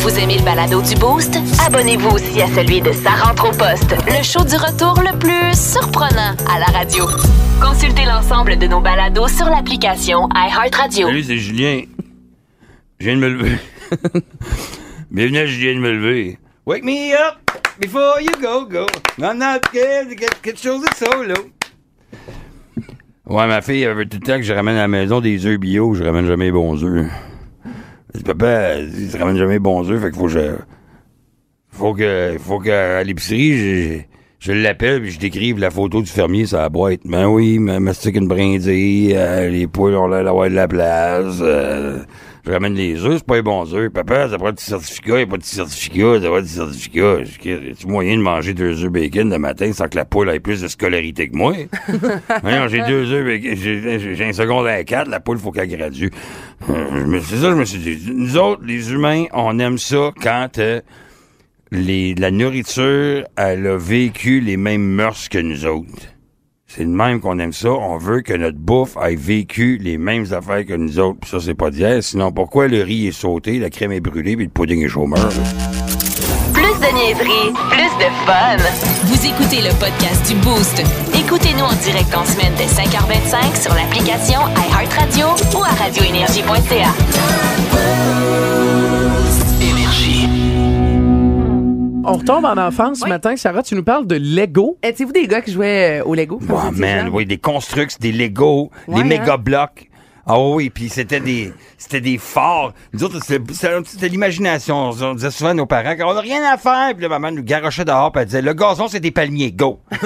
Vous aimez le balado du Boost? Abonnez-vous aussi à celui de Sa rentre au poste, le show du retour le plus surprenant à la radio. Consultez l'ensemble de nos balados sur l'application iHeartRadio. Salut, c'est Julien. Je viens de me lever. Bienvenue à Julien de me lever. Wake me up before you go, go. I'm not scared to get chose de solo. Ouais, ma fille elle veut tout le temps que je ramène à la maison des œufs bio. Je ramène jamais les bons œufs. Papa, dit, je ramène jamais bons œufs, fait qu'il faut que je... Faut que... Faut qu'à l'épicerie, je... Je l'appelle puis je décrive la photo du fermier sur la boîte. Ben oui, ma mastique une brindille, euh, les poules ont l'air d'avoir de la place. euh, je ramène les œufs, c'est pas les bons œufs. Papa, ça prend du certificat, y a pas de certificat, ça va du certificat. J'ai moyen de manger deux œufs bacon le matin sans que la poule ait plus de scolarité que moi? Voyons, j'ai deux œufs bacon, j'ai un secondaire à quatre, la poule faut qu'elle gradue. Euh, C'est ça, je me suis dit. Nous autres, les humains, on aime ça quand euh, les, la nourriture, elle a vécu les mêmes mœurs que nous autres. C'est de même qu'on aime ça. On veut que notre bouffe ait vécu les mêmes affaires que nous autres. Puis ça, c'est pas d'hier. Sinon, pourquoi le riz est sauté, la crème est brûlée, puis le pudding est chômeur? là? Plus de niaiserie, plus de fun. Vous écoutez le podcast du Boost. Écoutez-nous en direct en semaine dès 5h25 sur l'application iHeartRadio ou à radioénergie.ca. On retombe en enfance ce Oui. matin. Sarah, tu nous parles de Lego. Étiez-vous des gars qui jouaient euh, au Lego? quand Oh étiez man, jeune? oui, des constructs, des Lego, Ouais, des hein? méga blocs. Ah oui, puis c'était des c'était des forts. Nous autres, c'était l'imagination. On disait souvent à nos parents qu'on n'a rien à faire. Puis la maman nous garochait dehors, puis elle disait, le gazon, c'est des palmiers, go.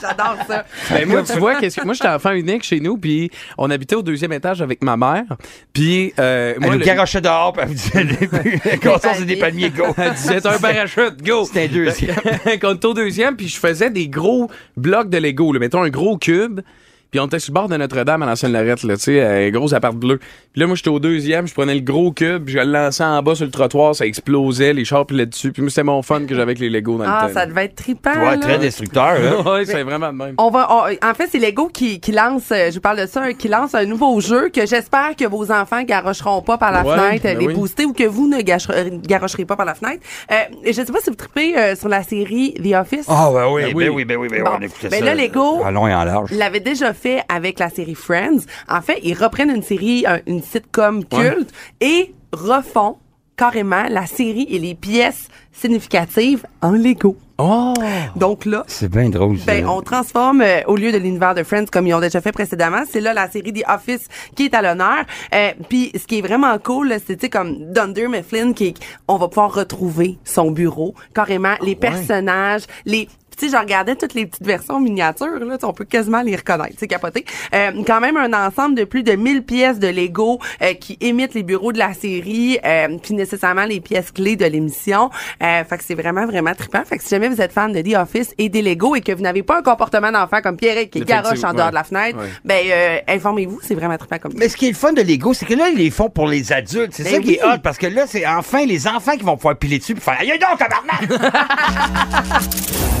J'adore ça. Ben moi, tu vois, qu'est-ce que moi j'étais enfant unique chez nous, puis on habitait au deuxième étage avec ma mère. Puis euh, Elle moi, nous le- garochait dehors, puis elle disait, le gazon, c'est des palmiers, go. elle disait c'est un parachute, go. C'était un deuxième. Quand on était au deuxième, puis je faisais des gros blocs de Lego, là, mettons un gros cube. Puis on était sur le bord de Notre-Dame à l'ancienne Lorette, là, tu sais, un gros appart bleu. Puis là, moi, j'étais au deuxième, je prenais le gros cube, je le lançais en bas sur le trottoir, ça explosait, les chars pilaient dessus. Puis moi, c'était mon fun que j'avais avec les Lego dans Ah, le ça temps. devait être trippant. Ouais, là. très destructeur, là. ouais, c'est vraiment même. On va, on- en fait, c'est Lego qui, qui lance, euh, je vous parle de ça, qui lance un nouveau jeu que j'espère que vos enfants garocheront pas par la Ouais, fenêtre, ben les oui. booster, ou que vous ne garocherez, garocherez pas par la fenêtre. Euh, je sais pas si vous tripez euh, sur la série The Office. Ah, ben oui, Ben ben oui. oui, ben oui, ben oui, Bon. Ben ça. là, Lego- En long et en large. Il l'avait déjà fait avec la série Friends. En fait, ils reprennent une série, un- une sitcom culte et refont carrément la série et les pièces significatives en Lego. Oh! Donc là, C'est bien drôle, ben, on transforme euh, au lieu de l'univers de Friends comme ils ont déjà fait précédemment, c'est là la série The Office qui est à l'honneur. Euh, Puis ce qui est vraiment cool, c'est comme Dunder Mifflin qui on va pouvoir retrouver son bureau carrément les personnages, les tu sais, je regardais toutes les petites versions miniatures, là, tu sais, on peut quasiment les reconnaître, c'est capoté. Euh, quand même un ensemble de plus de 1000 pièces de Lego euh, qui imitent les bureaux de la série, euh, puis nécessairement les pièces clés de l'émission. Euh, fait que c'est vraiment, vraiment trippant. Fait que si jamais vous êtes fan de The Office et des Lego et que vous n'avez pas un comportement d'enfant comme Pierre qui garoche en dehors de la fenêtre, ouais. ben euh, informez-vous, c'est vraiment trippant comme Mais ce qui est le fun de Lego, c'est que là, ils les font pour les adultes. C'est Ben ça qui est hot, parce que là, c'est enfin les enfants qui vont pouvoir piler dessus et faire Aïe donc, tabarnak!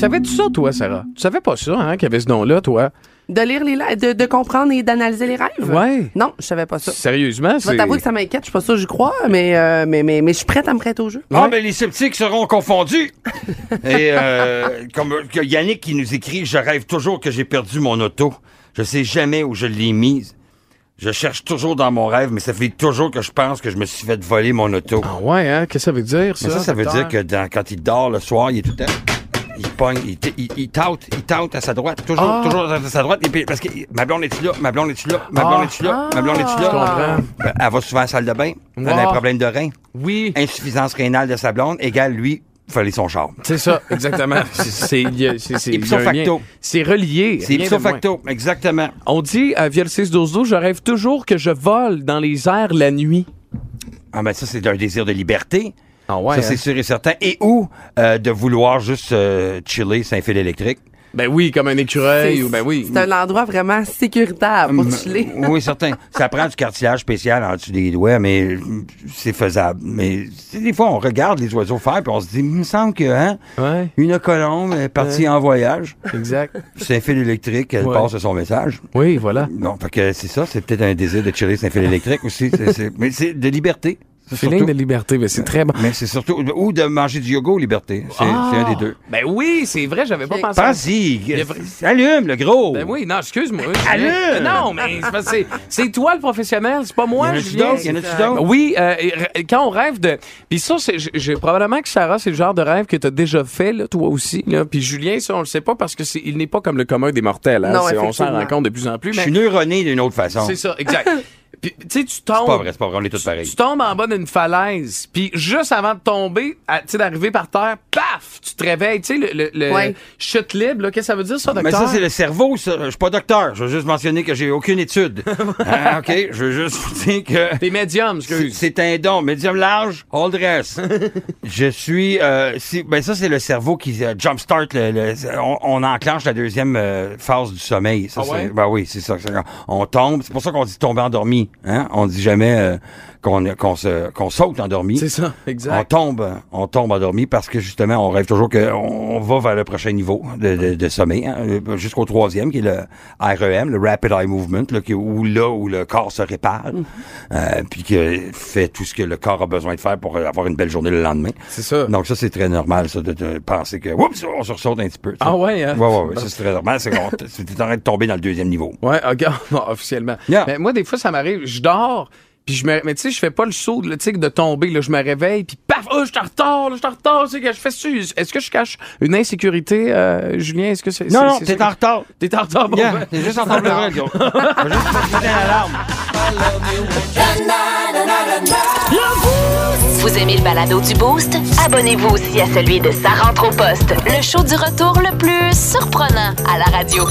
Savais-tu ça, toi, Sarah? Tu savais pas ça, hein, qu'il y avait ce nom-là, toi? De lire les de, de comprendre et d'analyser les rêves? Ouais. Non, je savais pas ça. Sérieusement, Je vais c'est... t'avouer que ça m'inquiète, je suis pas sûre, j'y crois, mais, euh, mais, mais, mais je suis prête à me prêter au jeu. Ah, ben les sceptiques seront confondus. Et euh, comme que Yannick qui nous écrit, je rêve toujours que j'ai perdu mon auto. Je sais jamais où je l'ai mise. Je cherche toujours dans mon rêve, mais ça fait toujours que je pense que je me suis fait voler mon auto. Ah ouais, hein? Qu'est-ce que ça veut dire, ça? Mais ça, ça? veut dire que dans- quand il dort le soir, il est tout temps. Il pogne, il, il, il tente, il tente à sa droite, toujours, Ah. toujours à sa droite. Et puis, parce que ma blonde est-tu là, ma blonde est-tu là, ma blonde est-tu là, ma blonde est-tu Je là. comprends. Ben, Elle va souvent à la salle de bain, elle a un Wow. problème de rein, Oui, insuffisance rénale de sa blonde, égale lui, fallait son char. c'est ça, exactement. C'est- Ipso facto. C'est relié. C'est ipso facto, exactement. On dit à via le 6 12 12, je rêve toujours que je vole dans les airs la nuit. Ah ben ça, c'est un désir de liberté. Ah ouais. ça, c'est sûr et certain. Et ou euh, de vouloir juste euh, chiller un fil électrique. Ben oui, comme un écureuil C'est- ou ben oui. C'est un endroit vraiment sécuritaire pour Mm, chiller. Oui, certain. Ça prend du cartilage spécial en dessous des doigts, mais c'est faisable. Mais des fois, on regarde les oiseaux faire, puis on se dit, il me semble que, hein, Ouais, une colombe est partie en voyage. exact. C'est un fil électrique, elle Ouais. passe son message. Oui, voilà. Non, fait que c'est ça, c'est peut-être un désir de tirer un fil électrique aussi. c'est- c'est- mais c'est de liberté. C'est Feeling surtout. de liberté, mais c'est très bon. Mais c'est surtout. Ou de manger du yoga aux liberté. C'est Ah! c'est un des deux. Ben oui, c'est vrai, j'avais pas pensé. Pense-y. vrai- Allume, le gros. Ben oui, non, excuse-moi. Allume! Non, mais c'est toi le professionnel, c'est pas moi, Y en a-tu Julien. d'autres? Y en a-tu d'autres? Oui, euh, quand on rêve de... Puis ça, c'est, j'ai- probablement que Sarah, c'est le genre de rêve que t'as déjà fait, là, toi aussi. Là. Puis Julien, ça, on le sait pas parce que il n'est pas comme le commun des mortels. Hein. Non, on s'en rend compte de plus en plus. Je suis neuroné d'une autre façon. C'est ça, exact. Puis, tu sais, tu tombes... pas vrai, c'est pas vrai, on est tous pareils. Tu tombes en bas d'une falaise, puis juste avant de tomber, tu sais, d'arriver par terre, paf, tu te réveilles. Tu sais, le, le, le Ouais. chute libre, là, qu'est-ce que ça veut dire, ça, Mais docteur? ça, c'est le cerveau, ça. Je suis pas docteur. Je veux juste mentionner que j'ai aucune étude. Ah, OK? Je veux juste vous dire que. T'es médium, C'est excuse. c'est un don. Médium large, all dress. je suis. Euh, si- ben ça, c'est le cerveau qui euh, jumpstart. Le, le- on, on enclenche la deuxième euh, phase du sommeil. Ça, Ah c'est- ouais? ben oui, c'est ça. c'est On tombe. C'est pour ça qu'on dit tomber endormi. Hein? On dit jamais euh, qu'on qu'on se qu'on saute endormi. C'est ça, On exact. tombe, on tombe endormi parce que justement, on rêve toujours qu'on on va vers le prochain niveau de, de- de sommeil, hein, euh, jusqu'au troisième, qui est le REM, le Rapid Eye Movement, là, qui, où là où le corps se répare, euh, puis qui fait tout ce que le corps a besoin de faire pour avoir une belle journée le lendemain. C'est ça. Donc ça, c'est très normal, ça, de, de penser que, oups, on se ressaute un petit peu. ça. Ah ouais, hein? Ouais, ouais, ouais, ça, c'est très normal. C'est qu'on en train de tomber dans le deuxième niveau. Ouais, regarde, bon, officiellement. Yeah. Mais moi, des fois, ça m'arrive, je dors, puis je me, mais tu sais, je fais pas le saut, sais, de tomber, là, je me réveille, puis paf, oh, je suis en retard, je suis en retard, tu sais, que je fais ça. Est-ce que je cache une insécurité, euh, Julien? Est-ce que c'est. Non, non, t'es en retard. T'es en retard, bon, Yeah, ben. t'es juste en de gars. Faut juste mettre l'alarme. Vous aimez le balado du Boost? Abonnez-vous aussi à celui de Sa rentre au poste, le show du retour le plus surprenant à la radio.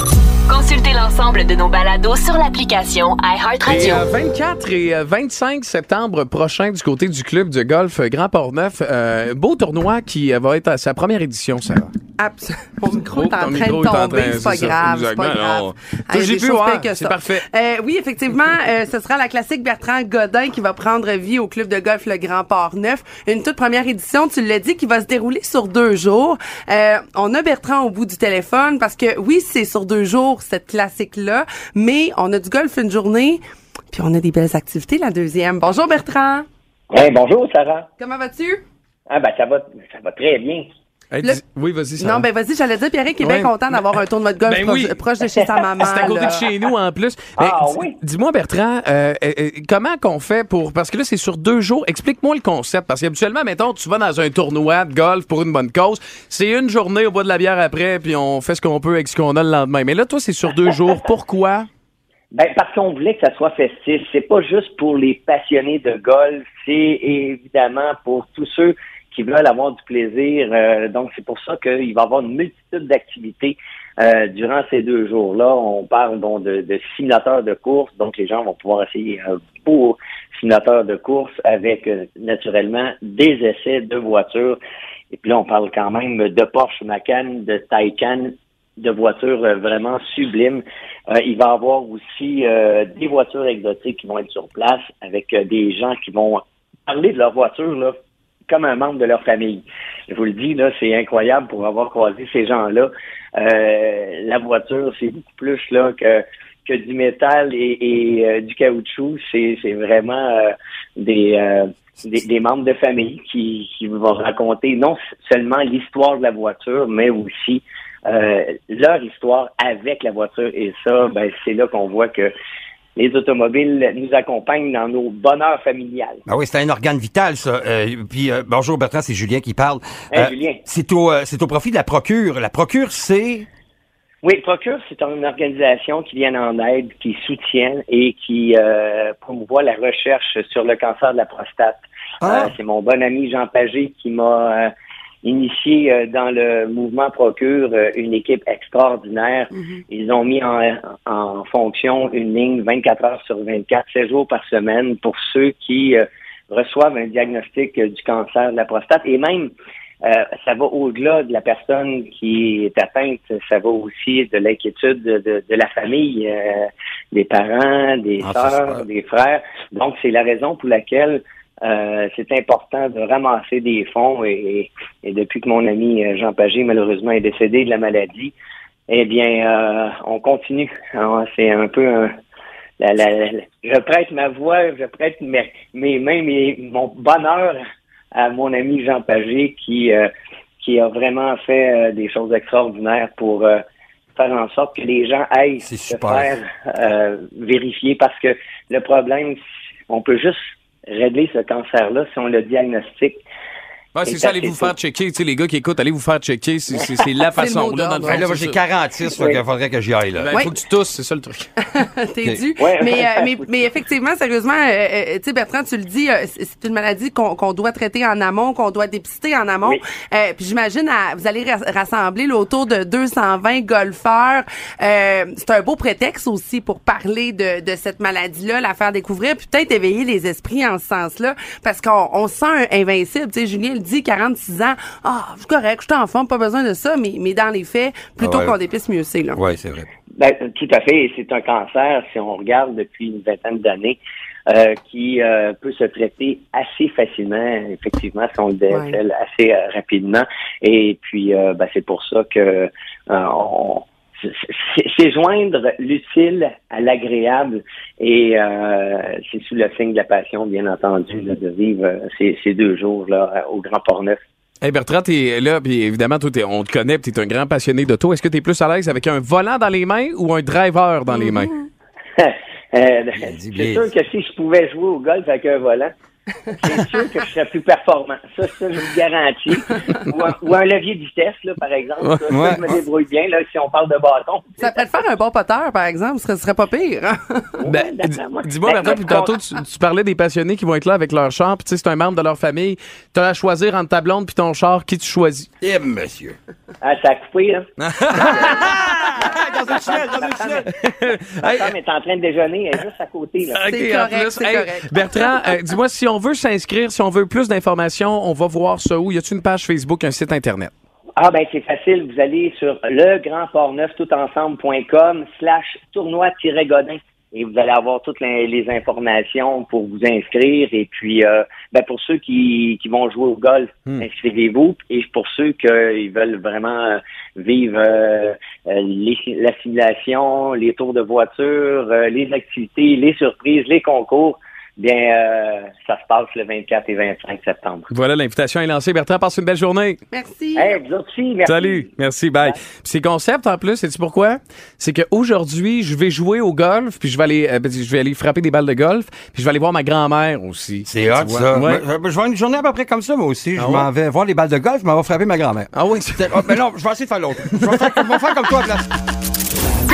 Consultez l'ensemble de nos balados sur l'application iHeartRadio. euh, 24 et euh, 25 septembre prochain du côté du club de golf Grand Port-Neuf, euh, beau tournoi qui euh, va être à sa première édition, Sarah. Abs- Mon micro est en train de tomber, c'est pas grave, c'est pas grave. j'ai pu voir, c'est parfait. Euh, oui, effectivement, euh, ce sera la classique Bertrand Godin qui va prendre vie au club de golf Le Grand Port Neuf. Une toute première édition, tu l'as dit, qui va se dérouler sur deux jours. Euh, on a Bertrand au bout du téléphone parce que oui, c'est sur deux jours cette classique-là, mais on a du golf une journée, puis on a des belles activités la deuxième. Bonjour Bertrand, Hey, bonjour, Sarah. comment vas-tu? Ah, ben, ça va, ça va très bien. Hey, Le- dis- Oui, vas-y, Sarah. Non, ben vas-y, j'allais dire, Pierre qui est Ouais. bien content d'avoir un tournoi de golf Ben proche, oui. proche de chez sa maman. C'est à côté là. de chez nous en plus. Ah, Mais oui. dis- Dis-moi Bertrand, euh, euh, euh, comment qu'on fait pour parce que là c'est sur deux jours. Explique-moi le concept parce qu'habituellement mettons tu vas dans un tournoi de golf pour une bonne cause, c'est une journée au bois de la bière après puis on fait ce qu'on peut avec ce qu'on a le lendemain. Mais là toi c'est sur deux jours. Pourquoi? Ben, parce qu'on voulait que ça soit festif. C'est pas juste pour les passionnés de golf, c'est évidemment pour tous ceux qui veulent avoir du plaisir. Euh, donc, c'est pour ça qu'il va y avoir une multitude d'activités euh, durant ces deux jours-là. On parle bon, de, simulateurs de course, donc les gens vont pouvoir essayer un beau simulateur de course avec euh, naturellement des essais de voitures. Et puis là, on parle quand même de Porsche Macan, de Taycan, de voitures vraiment sublimes. Il va y avoir aussi des voitures exotiques qui vont être sur place avec des gens qui vont parler de leur voiture là, comme un membre de leur famille. Je vous le dis, là, c'est incroyable pour avoir croisé ces gens-là. Euh, la voiture, c'est beaucoup plus là que que du métal et, et, euh, du caoutchouc. C'est c'est vraiment euh, des, euh, des des membres de famille qui qui vont raconter non seulement l'histoire de la voiture, mais aussi euh, leur histoire avec la voiture. Et ça, ben, c'est là qu'on voit que les automobiles nous accompagnent dans nos bonheurs familiales. Ah oui, c'est un organe vital, ça. Euh, puis, euh, bonjour Bertrand, c'est Julien qui parle. Euh, Julien. C'est au, c'est au profit de la procure. La procure, c'est... Oui, Procure, c'est une organisation qui vient en aide, qui soutient et qui promouvoit la recherche sur le cancer de la prostate. Ah. C'est mon bon ami Jean Pagé qui m'a initié euh, dans le mouvement Procure euh, une équipe extraordinaire. Ils ont mis en, en fonction une ligne 24 heures sur 24, 7 jours par semaine pour ceux qui euh, reçoivent un diagnostic euh, du cancer de la prostate et même euh, ça va au-delà de la personne qui est atteinte, ça va aussi de l'inquiétude de, de, de la famille, euh, des parents, des Ah, sœurs, des frères. Donc, c'est la raison pour laquelle euh, c'est important de ramasser des fonds et, et depuis que mon ami euh, Jean Pagé, malheureusement, est décédé de la maladie, eh bien, euh, on continue. C'est un peu un, la- la- la- je prête ma voix, je prête mes, mes mains, mes- mon bonheur à mon ami Jean Pagé qui, euh, qui a vraiment fait euh, des choses extraordinaires pour euh, faire en sorte que les gens aillent se faire euh, vérifier parce que le problème, on peut juste régler ce cancer-là si on le diagnostique. Ouais, c'est ça, allez vous faire checker. Tu sais, les gars qui écoute, allez vous faire checker. C'est- C'est c'est la façon. mot Là, dans le fond, Ben là, j'ai ça. 46, fait Oui. qu'il faudrait que j'y aille, là. Ben, Ouais. faut que tu tousses, c'est ça le truc. T'es dû. Ouais. Mais, euh, mais, mais effectivement, sérieusement, euh, euh, tu sais, Bertrand, tu le dis, euh, c'est une maladie qu'on qu'on doit traiter en amont, qu'on doit dépister en amont. Oui. Euh, puis j'imagine, à- vous allez ra- rassembler là, autour de 220 golfeurs. Euh, c'est un beau prétexte aussi pour parler de, de cette maladie-là, la faire découvrir, puis peut-être éveiller les esprits en ce sens-là, parce qu'on on se sent invincible. Tu sais, Julien le dit, 46 ans, ah, je suis correct, je suis en forme, pas besoin de ça, mais, mais dans les faits, plutôt Ah ouais. qu'on dépiste, mieux c'est. là. Oui, c'est vrai. Ben, tout à fait. Et C'est un cancer, si on regarde depuis une vingtaine d'années, euh, qui euh, peut se traiter assez facilement, effectivement, si on le décèle assez euh, rapidement. Et puis, euh, ben, c'est pour ça que euh, on, c'est- joindre l'utile à l'agréable et euh, c'est sous le signe de la passion, bien entendu, là, de vivre euh, ces, ces deux jours là au Grand Port-Neuf. Hey Bertrand, t'es là, puis évidemment, toi, on te connaît, puis t'es un grand passionné d'auto. Est-ce que t'es plus à l'aise avec un volant dans les mains ou un driver dans les mains? Euh, c'est sûr que si je pouvais jouer au golf avec un volant, c'est sûr que je serais plus performant. Ça, ça je vous le garantis. Ou un, ou un levier de vitesse, là, par exemple. Ça, ça, Ouais. je me débrouille bien, là, si on parle de bâton. Ça pourrait te faire un bon poteur, par exemple, ce serait, ce serait pas pire. hein? Ben, Dis-moi, Ben, Bertrand, puis tantôt, tu, tu parlais des passionnés qui vont être là avec leur char, puis tu sais, c'est un membre de leur famille. T'as à choisir entre ta blonde puis ton char, qui tu choisis? Eh, monsieur. Ah, ça a coupé, là. Dans une dans une chenille. Ma femme est en train de déjeuner, elle est juste à côté, là. C'est correct, plus. c'est correct. Bertrand, euh, dis-moi, si on veut s'inscrire, si on veut plus d'informations, on va voir ça où? Y a-tu une page Facebook, un site Internet? Ah ben c'est facile, vous allez sur legrandportneuf-tout-ensemble.com slash tournoi-godin et vous allez avoir toutes les, informations pour vous inscrire et puis euh, ben pour ceux qui, qui vont jouer au golf, inscrivez-vous et pour ceux qui veulent vraiment euh, vivre euh, euh, les, tours de voiture, les activités, les surprises, les concours, bien euh, ça se passe le 24 et 25 septembre. Voilà, l'invitation est lancée. Bertrand, passe une belle journée. Merci. Hey, vous aussi, merci. Salut, merci, bye. Puis c'est concept en plus, sais-tu pourquoi? C'est qu'aujourd'hui, je vais jouer au golf, puis je vais aller euh, ben, je vais aller frapper des balles de golf, puis je vais aller voir ma grand-mère aussi. C'est hot, vois? ça. Ouais. Ben, Je vais une journée à peu près comme ça, moi aussi. Je Ah m'en vais voir les balles de golf, je m'en vais frapper ma grand-mère. Ah oui, c'est Oh, mais non, je vais essayer de faire l'autre. Je vais faire, je vais faire comme toi à place.